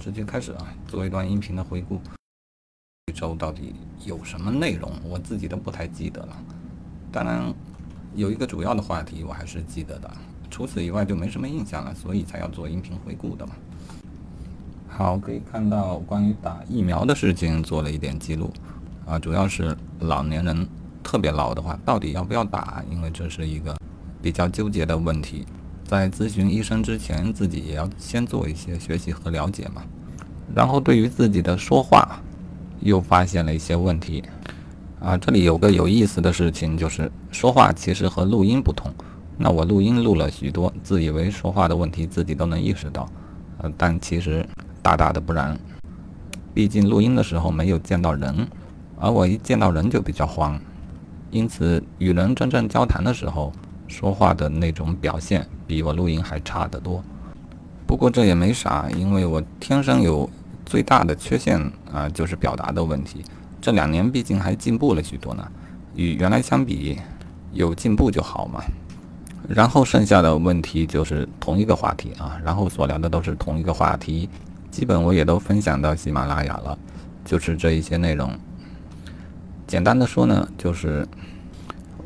直接开始啊，做一段音频的回顾。一周到底有什么内容，我自己都不太记得了。当然，有一个主要的话题我还是记得的，除此以外就没什么印象了，所以才要做音频回顾的嘛。好，可以看到关于打疫苗的事情做了一点记录，啊，主要是老年人特别老的话，到底要不要打？因为这是一个比较纠结的问题。在咨询医生之前，自己也要先做一些学习和了解嘛。然后对于自己的说话，又发现了一些问题。啊，这里有个有意思的事情，就是说话其实和录音不同。那我录音录了许多，自以为说话的问题自己都能意识到，呃，但其实大大的不然。毕竟录音的时候没有见到人，而我一见到人就比较慌，因此与人真正交谈的时候。说话的那种表现比我录音还差得多，不过这也没啥，因为我天生有最大的缺陷啊，就是表达的问题。这两年毕竟还进步了许多呢，与原来相比有进步就好嘛。然后剩下的问题就是同一个话题啊，然后所聊的都是同一个话题，基本我也都分享到喜马拉雅了，就是这一些内容。简单的说呢，就是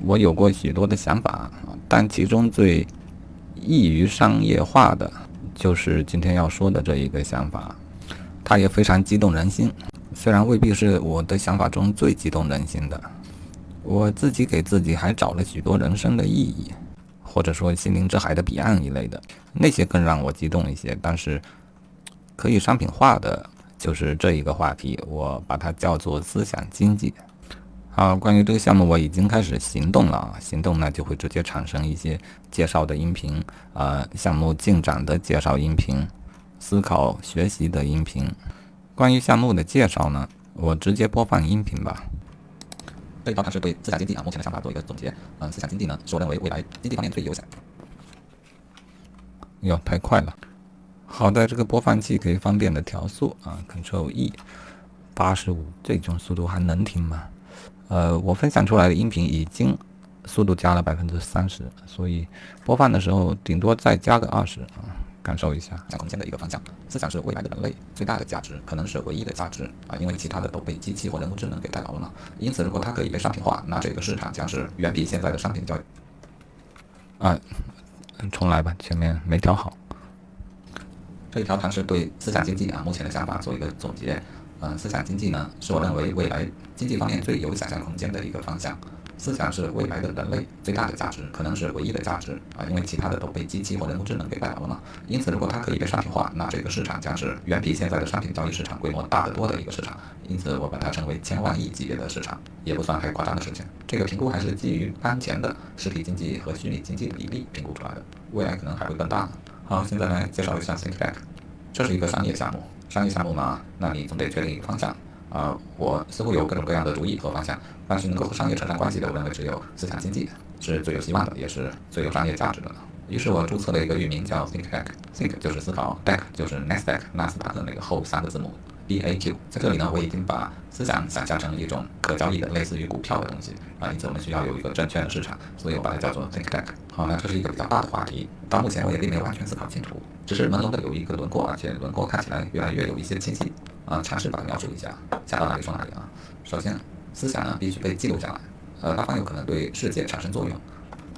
我有过许多的想法。但其中最易于商业化的，就是今天要说的这一个想法，它也非常激动人心。虽然未必是我的想法中最激动人心的，我自己给自己还找了许多人生的意义，或者说心灵之海的彼岸一类的，那些更让我激动一些。但是可以商品化的，就是这一个话题，我把它叫做思想经济。好，关于这个项目，我已经开始行动了。行动呢，就会直接产生一些介绍的音频，呃，项目进展的介绍音频，思考学习的音频。关于项目的介绍呢，我直接播放音频吧。这一条它是对思想经济啊目前的想法做一个总结。嗯，思想经济呢，是我认为未来经济方面最优先。哟，太快了。好的这个播放器可以方便的调速啊，Ctrl E，八十五，这种速度还能听吗？呃，我分享出来的音频已经速度加了百分之三十，所以播放的时候顶多再加个二十啊，感受一下想空间的一个方向。思想是未来的人类最大的价值，可能是唯一的价值啊，因为其他的都被机器或人工智能给代劳了嘛。因此，如果它可以被商品化，那这个市场将是远比现在的商品交易。啊，重来吧，前面没调好。这一条谈是对思想经济啊目前的想法做一个总结。嗯，思想经济呢，是我认为未来经济方面最有想象空间的一个方向。思想是未来的人类最大的价值，可能是唯一的价值啊，因为其他的都被机器或人工智能给代劳了嘛。因此，如果它可以被商品化，那这个市场将是远比现在的商品交易市场规模大得多的一个市场。因此，我把它称为千万亿级别的市场，也不算太夸张的事情。这个评估还是基于当前的实体经济和虚拟经济比例评估出来的，未来可能还会更大。好，现在来介绍一下 ThinkBack，这是一个商业项目。商业项目嘛，那你总得确定一个方向啊。我似乎有各种各样的主意和方向，但是能够和商业扯上关系的，我认为只有思想经济是最有希望的，也是最有商业价值的。于是我注册了一个域名叫 ThinkBack，Think 就是思考，deck 就是 Nasdaq 纳斯达的那个后三个字母。B A Q，在这里呢，我已经把思想想象成一种可交易的，类似于股票的东西啊，因此我们需要有一个证券的市场，所以我把它叫做 Think Back。好，那这是一个比较大的话题，到目前我也并没有完全思考清楚，只是朦胧的有一个轮廓，而且轮廓看起来越来越有一些清晰啊，尝试把它描述一下，想到哪里说哪里啊。首先，思想呢必须被记录下来，呃，它方有可能对世界产生作用，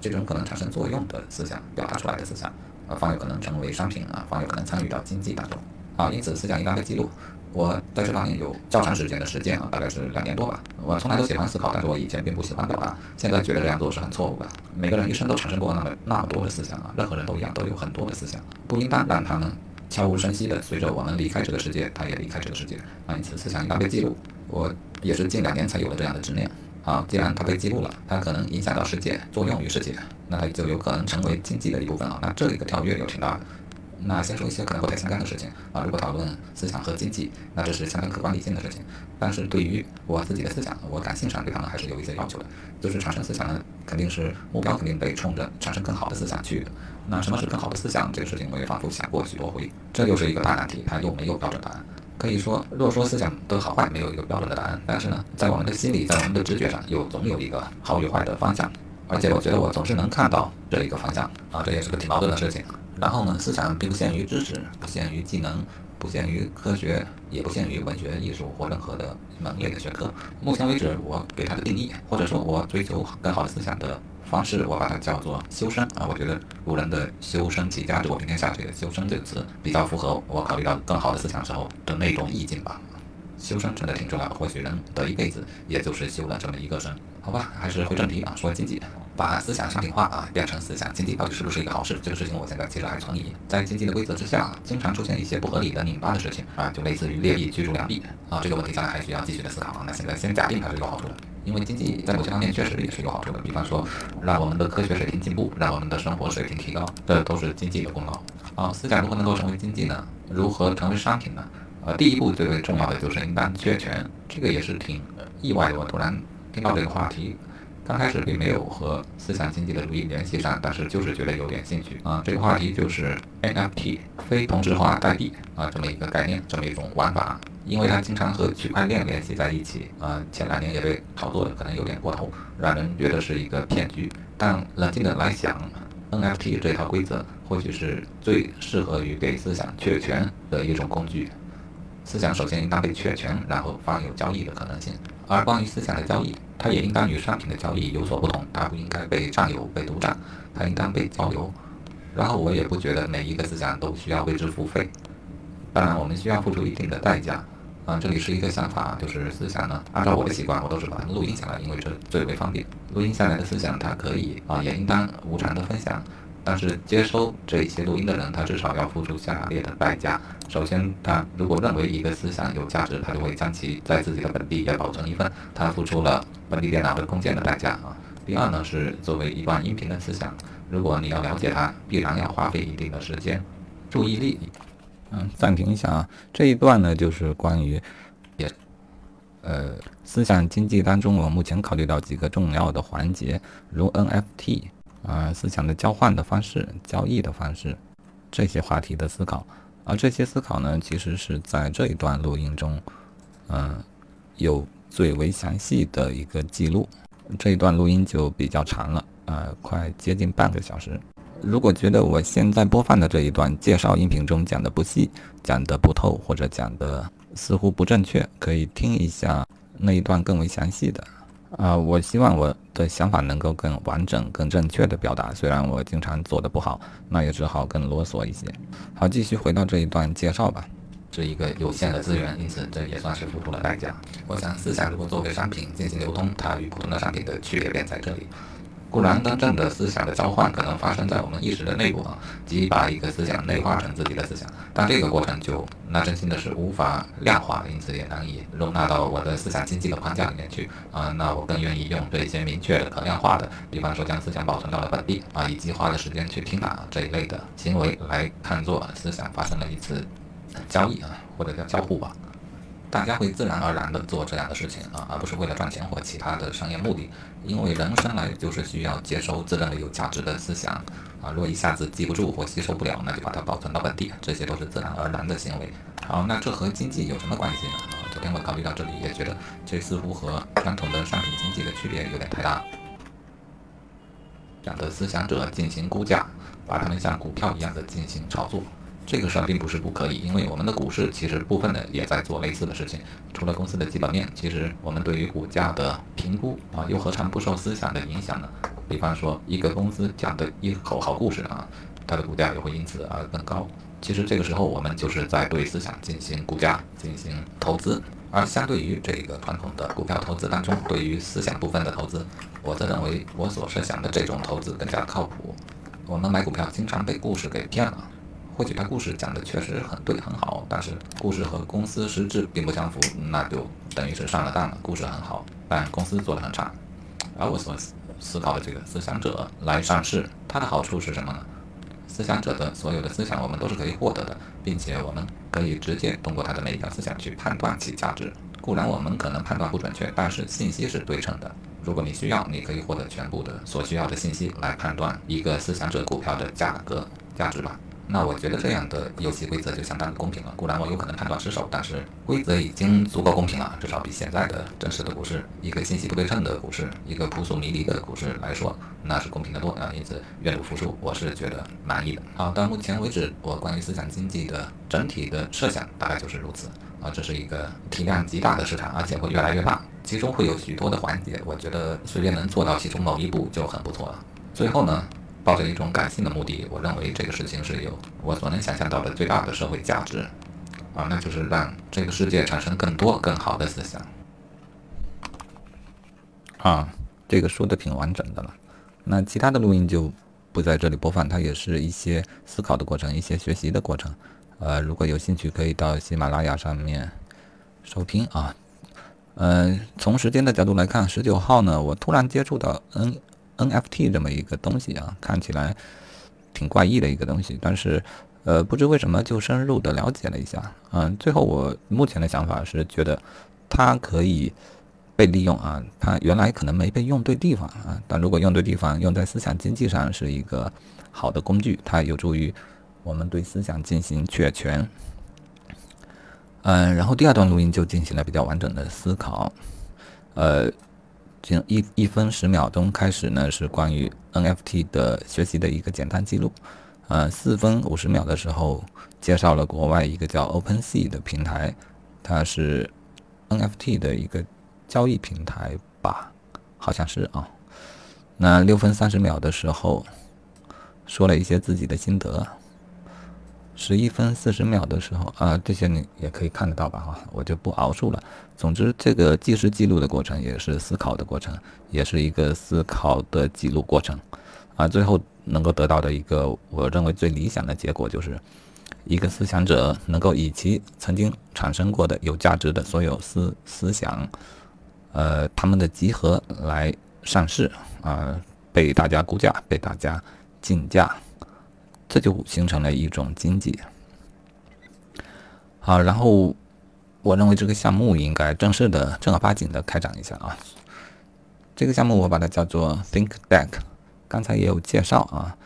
这种可能产生作用的思想，表达出来的思想，呃，方有可能成为商品啊，方有可能参与到经济当中啊，因此思想应该被记录。我在这方面有较长时间的实践啊，大概是两年多吧。我从来都喜欢思考，但是我以前并不喜欢表达，现在觉得这样做是很错误的。每个人一生都产生过那么那么多的思想啊，任何人都一样，都有很多的思想，不应当让他们悄无声息的随着我们离开这个世界，他也离开这个世界。啊，因此思想应当被记录。我也是近两年才有了这样的执念。啊，既然它被记录了，它可能影响到世界，作用于世界，那它就有可能成为经济的一部分啊。那这里的跳跃有挺大的。那先说一些可能不太相干的事情啊。如果讨论思想和经济，那这是相当客观理性的事情。但是对于我自己的思想，我感性上对他们还是有一些要求的。就是产生思想呢，肯定是目标肯定得冲着产生更好的思想去的。那什么是更好的思想？这个事情我也反复想过许多回，这又是一个大难题，它又没有标准答案。可以说，若说思想的好坏没有一个标准的答案，但是呢，在我们的心里，在我们的直觉上，又总有一个好与坏的方向。而且我觉得我总是能看到这一个方向啊，这也是个挺矛盾的事情。然后呢，思想并不限于知识，不限于技能，不限于科学，也不限于文学、艺术或任何的门类的学科。目前为止，我给它的定义，或者说我追求更好的思想的方式，我把它叫做修身啊。我觉得古人的“修身齐家治国平天下”这个“修身”这个词比较符合我考虑到更好的思想时候的那种意境吧。修身真的挺重要，或许人的一辈子也就是修了这么一个身。好吧，还是回正题啊，说经济，把思想商品化啊，变成思想经济，到底是不是一个好事？这个事情我现在其实还存疑。在经济的规则之下，经常出现一些不合理的拧巴的事情啊，就类似于劣币驱逐良币啊，这个问题将来还需要继续的思考啊。那现在先假定它是有好处的，因为经济在某些方面确实也是有好处的，比方说让我们的科学水平进步，让我们的生活水平提高，这都是经济的功劳啊。思想如何能够成为经济呢？如何成为商品呢？呃，第一步最为重要的就是应当确权，这个也是挺意外的。我突然听到这个话题，刚开始并没有和思想经济的主义联系上，但是就是觉得有点兴趣啊。这个话题就是 NFT 非同质化代币啊，这么一个概念，这么一种玩法，因为它经常和区块链联系在一起啊。前两年也被炒作的可能有点过头，让人觉得是一个骗局。但冷静的来想，NFT 这套规则或许是最适合于给思想确权的一种工具。思想首先应当被确权，然后方有交易的可能性。而关于思想的交易，它也应当与商品的交易有所不同。它不应该被占有、被独占，它应当被交流。然后我也不觉得每一个思想都需要为之付费。当然，我们需要付出一定的代价。啊，这里是一个想法，就是思想呢，按照我的习惯，我都是把它录音下来，因为这最为方便。录音下来的思想，它可以啊，也应当无偿的分享。但是接收这些录音的人，他至少要付出下列的代价。首先，他如果认为一个思想有价值，他就会将其在自己的本地也保存一份，他付出了本地电脑和空间的代价啊。第二呢，是作为一段音频的思想，如果你要了解它，必然要花费一定的时间、注意力。嗯，暂停一下啊，这一段呢就是关于也呃思想经济当中，我目前考虑到几个重要的环节，如 NFT。啊，思想的交换的方式、交易的方式，这些话题的思考，而这些思考呢，其实是在这一段录音中，嗯，有最为详细的一个记录。这一段录音就比较长了，呃，快接近半个小时。如果觉得我现在播放的这一段介绍音频中讲的不细、讲的不透，或者讲的似乎不正确，可以听一下那一段更为详细的。啊，我希望我的想法能够更完整、更正确的表达。虽然我经常做的不好，那也只好更啰嗦一些。好，继续回到这一段介绍吧。是一个有限的资源，因此这也算是付出了代价。我想，思想如果作为商品进行流通，它与普通的商品的区别便在这里。固然，真正的思想的交换可能发生在我们意识的内部啊，即把一个思想内化成自己的思想，但这个过程就那真心的是无法量化，因此也难以容纳到我的思想经济的框架里面去啊。那我更愿意用这些明确的、可量化的，比方说将思想保存到了本地啊，以及花了时间去听啊这一类的行为来看作思想发生了一次交易啊，或者叫交互吧。大家会自然而然的做这样的事情啊，而不是为了赚钱或其他的商业目的。因为人生来就是需要接收自认为有价值的思想啊，如果一下子记不住或吸收不了，那就把它保存到本地，这些都是自然而然的行为。好，那这和经济有什么关系呢？啊，昨天我考虑到这里，也觉得这似乎和传统的商品经济的区别有点太大。这样的思想者进行估价，把它们像股票一样的进行炒作。这个事儿并不是不可以，因为我们的股市其实部分的也在做类似的事情。除了公司的基本面，其实我们对于股价的评估啊，又何尝不受思想的影响呢？比方说，一个公司讲的一口好故事啊，它的股价也会因此而更高。其实这个时候，我们就是在对思想进行估价、进行投资。而相对于这个传统的股票投资当中，对于思想部分的投资，我则认为我所设想的这种投资更加靠谱。我们买股票经常被故事给骗了。或许他故事讲的确实很对很好，但是故事和公司实质并不相符，那就等于是上了当了。故事很好，但公司做的很差。而我所思考的这个思想者来上市，它的好处是什么呢？思想者的所有的思想我们都是可以获得的，并且我们可以直接通过他的每一条思想去判断其价值。固然我们可能判断不准确，但是信息是对称的。如果你需要，你可以获得全部的所需要的信息来判断一个思想者股票的价格价值吧。那我觉得这样的游戏规则就相当的公平了。固然我有可能判断失手，但是规则已经足够公平了，至少比现在的真实的股市、一个信息不对称的股市、一个扑朔迷离的股市来说，那是公平的多啊。因此，愿赌服输，我是觉得满意的。好，到目前为止，我关于思想经济的整体的设想大概就是如此啊。这是一个体量极大的市场，而且会越来越大，其中会有许多的环节，我觉得随便能做到其中某一步就很不错了。最后呢？抱着一种感性的目的，我认为这个事情是有我所能想象到的最大的社会价值，啊，那就是让这个世界产生更多更好的思想。啊，这个说的挺完整的了。那其他的录音就不在这里播放，它也是一些思考的过程，一些学习的过程。呃，如果有兴趣，可以到喜马拉雅上面收听啊。嗯，从时间的角度来看，十九号呢，我突然接触到 N。NFT 这么一个东西啊，看起来挺怪异的一个东西，但是呃，不知为什么就深入的了解了一下，嗯，最后我目前的想法是觉得它可以被利用啊，它原来可能没被用对地方啊，但如果用对地方，用在思想经济上是一个好的工具，它有助于我们对思想进行确权。嗯，然后第二段录音就进行了比较完整的思考，呃。一一分十秒钟开始呢，是关于 NFT 的学习的一个简单记录。呃，四分五十秒的时候介绍了国外一个叫 OpenSea 的平台，它是 NFT 的一个交易平台吧，好像是啊。那六分三十秒的时候说了一些自己的心得。十一分四十秒的时候啊，这些你也可以看得到吧？哈，我就不熬述了。总之，这个计时记录的过程也是思考的过程，也是一个思考的记录过程。啊，最后能够得到的一个我认为最理想的结果，就是一个思想者能够以其曾经产生过的有价值的所有思思想，呃，他们的集合来上市啊，被大家估价，被大家竞价。这就形成了一种经济。好，然后我认为这个项目应该正式的、正儿八经的开展一下啊。这个项目我把它叫做 Think Deck，刚才也有介绍啊。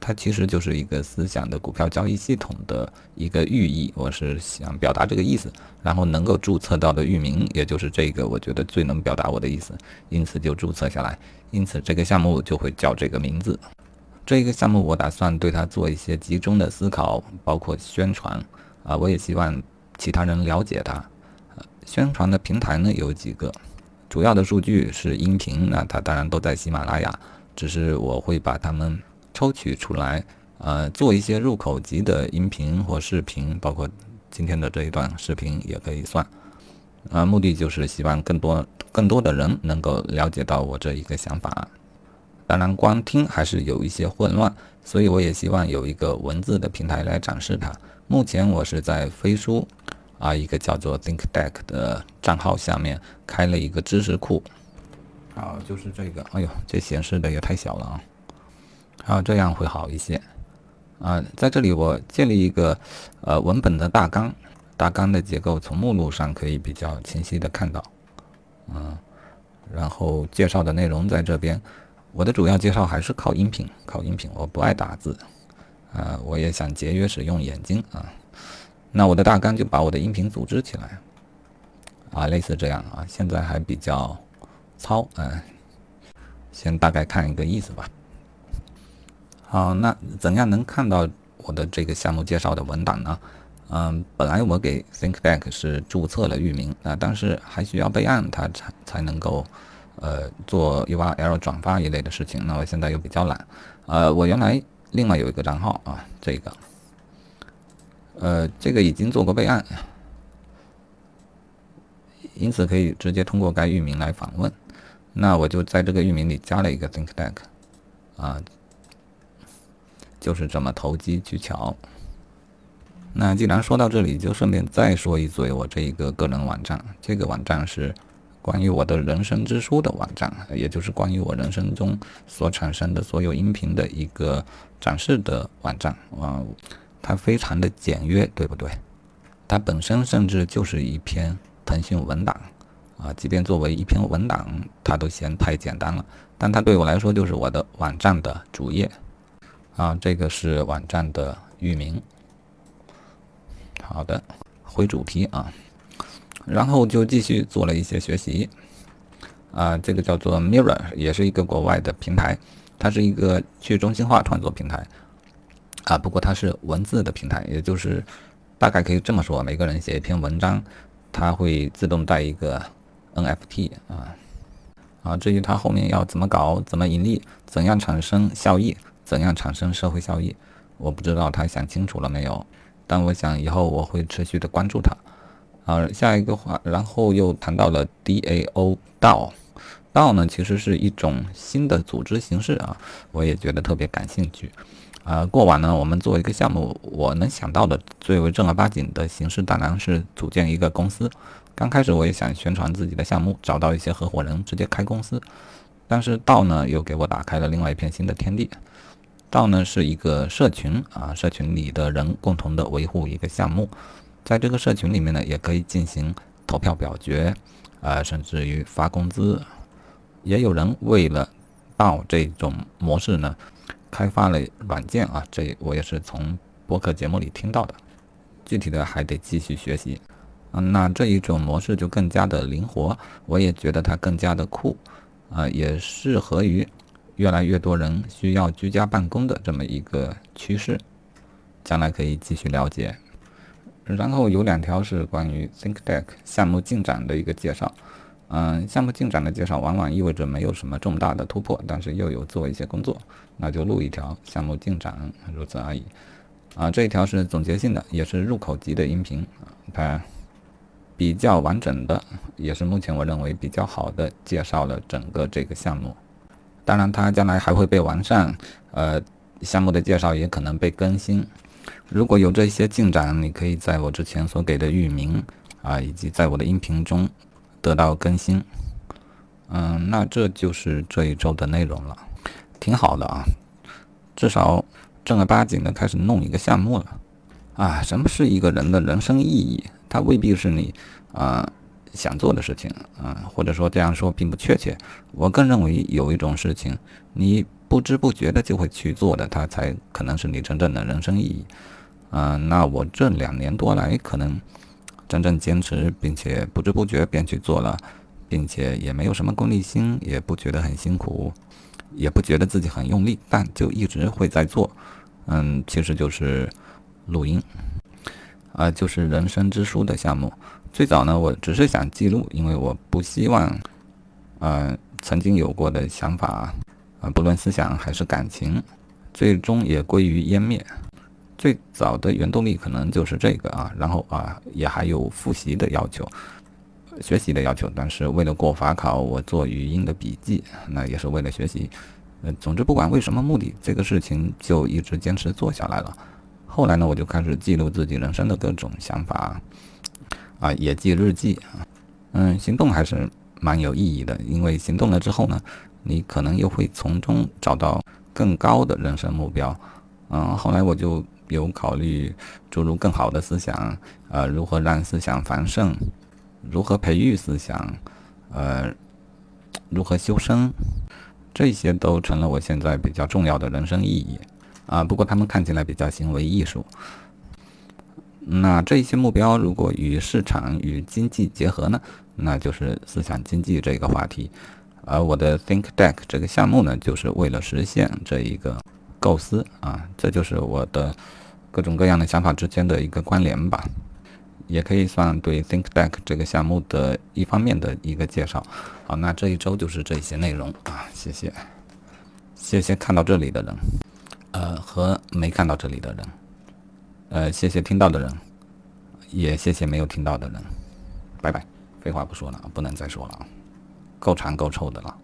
它其实就是一个思想的股票交易系统的一个寓意，我是想表达这个意思。然后能够注册到的域名，也就是这个，我觉得最能表达我的意思，因此就注册下来。因此这个项目就会叫这个名字。这一个项目我打算对它做一些集中的思考，包括宣传啊，我也希望其他人了解它。宣传的平台呢有几个，主要的数据是音频，那它当然都在喜马拉雅，只是我会把它们抽取出来，呃，做一些入口级的音频或视频，包括今天的这一段视频也可以算。啊，目的就是希望更多更多的人能够了解到我这一个想法。当然，光听还是有一些混乱，所以我也希望有一个文字的平台来展示它。目前我是在飞书啊，一个叫做 ThinkDeck 的账号下面开了一个知识库。好，就是这个。哎呦，这显示的也太小了啊！好，这样会好一些。啊，在这里我建立一个呃文本的大纲，大纲的结构从目录上可以比较清晰的看到。嗯，然后介绍的内容在这边。我的主要介绍还是靠音频，靠音频。我不爱打字，啊，我也想节约使用眼睛啊。那我的大纲就把我的音频组织起来，啊，类似这样啊。现在还比较糙，嗯，先大概看一个意思吧。好，那怎样能看到我的这个项目介绍的文档呢？嗯，本来我给 ThinkDeck 是注册了域名啊，但是还需要备案，它才才能够。呃，做 URL 转发一类的事情，那我现在又比较懒。呃，我原来另外有一个账号啊，这个，呃，这个已经做过备案，因此可以直接通过该域名来访问。那我就在这个域名里加了一个 ThinkDeck，啊，就是这么投机取巧。那既然说到这里，就顺便再说一嘴我这一个个人网站，这个网站是。关于我的人生之书的网站，也就是关于我人生中所产生的所有音频的一个展示的网站啊，它非常的简约，对不对？它本身甚至就是一篇腾讯文档啊，即便作为一篇文档，它都嫌太简单了。但它对我来说就是我的网站的主页啊，这个是网站的域名。好的，回主题啊，然后就继续做了一些学习。啊，这个叫做 Mirror，也是一个国外的平台，它是一个去中心化创作平台。啊，不过它是文字的平台，也就是大概可以这么说，每个人写一篇文章，它会自动带一个 NFT 啊。啊，至于它后面要怎么搞、怎么盈利、怎样产生效益、怎样产生社会效益，我不知道他想清楚了没有。但我想以后我会持续的关注它。啊，下一个话，然后又谈到了 DAO 道，道呢其实是一种新的组织形式啊，我也觉得特别感兴趣。啊，过往呢，我们做一个项目，我能想到的最为正儿八经的形式，当然是组建一个公司。刚开始我也想宣传自己的项目，找到一些合伙人，直接开公司。但是道呢，又给我打开了另外一片新的天地。道呢是一个社群啊，社群里的人共同的维护一个项目。在这个社群里面呢，也可以进行投票表决，啊，甚至于发工资。也有人为了到这种模式呢，开发了软件啊，这我也是从播客节目里听到的。具体的还得继续学习。嗯，那这一种模式就更加的灵活，我也觉得它更加的酷，啊，也适合于越来越多人需要居家办公的这么一个趋势。将来可以继续了解。然后有两条是关于 ThinkDeck 项目进展的一个介绍，嗯，项目进展的介绍往往意味着没有什么重大的突破，但是又有做一些工作，那就录一条项目进展，如此而已。啊，这一条是总结性的，也是入口级的音频，它比较完整的，也是目前我认为比较好的介绍了整个这个项目。当然，它将来还会被完善，呃，项目的介绍也可能被更新。如果有这些进展，你可以在我之前所给的域名啊，以及在我的音频中得到更新。嗯，那这就是这一周的内容了，挺好的啊，至少正儿八经的开始弄一个项目了。啊，什么是一个人的人生意义？它未必是你啊想做的事情啊，或者说这样说并不确切。我更认为有一种事情，你不知不觉的就会去做的，它才可能是你真正的人生意义。嗯，那我这两年多来，可能真正坚持，并且不知不觉便去做了，并且也没有什么功利心，也不觉得很辛苦，也不觉得自己很用力，但就一直会在做。嗯，其实就是录音，啊，就是人生之书的项目。最早呢，我只是想记录，因为我不希望，呃，曾经有过的想法，啊，不论思想还是感情，最终也归于湮灭。最早的原动力可能就是这个啊，然后啊也还有复习的要求，学习的要求。但是为了过法考，我做语音的笔记，那也是为了学习。呃，总之不管为什么目的，这个事情就一直坚持做下来了。后来呢，我就开始记录自己人生的各种想法，啊，也记日记啊。嗯，行动还是蛮有意义的，因为行动了之后呢，你可能又会从中找到更高的人生目标。嗯，后来我就。有考虑注入更好的思想，呃，如何让思想繁盛，如何培育思想，呃，如何修身，这些都成了我现在比较重要的人生意义啊。不过他们看起来比较行为艺术。那这些目标如果与市场与经济结合呢？那就是思想经济这个话题。而我的 Think Deck 这个项目呢，就是为了实现这一个。构思啊，这就是我的各种各样的想法之间的一个关联吧，也可以算对 ThinkDeck 这个项目的一方面的一个介绍。好，那这一周就是这些内容啊，谢谢，谢谢看到这里的人，呃，和没看到这里的人，呃，谢谢听到的人，也谢谢没有听到的人，拜拜，废话不说了，不能再说了啊，够长够臭的了。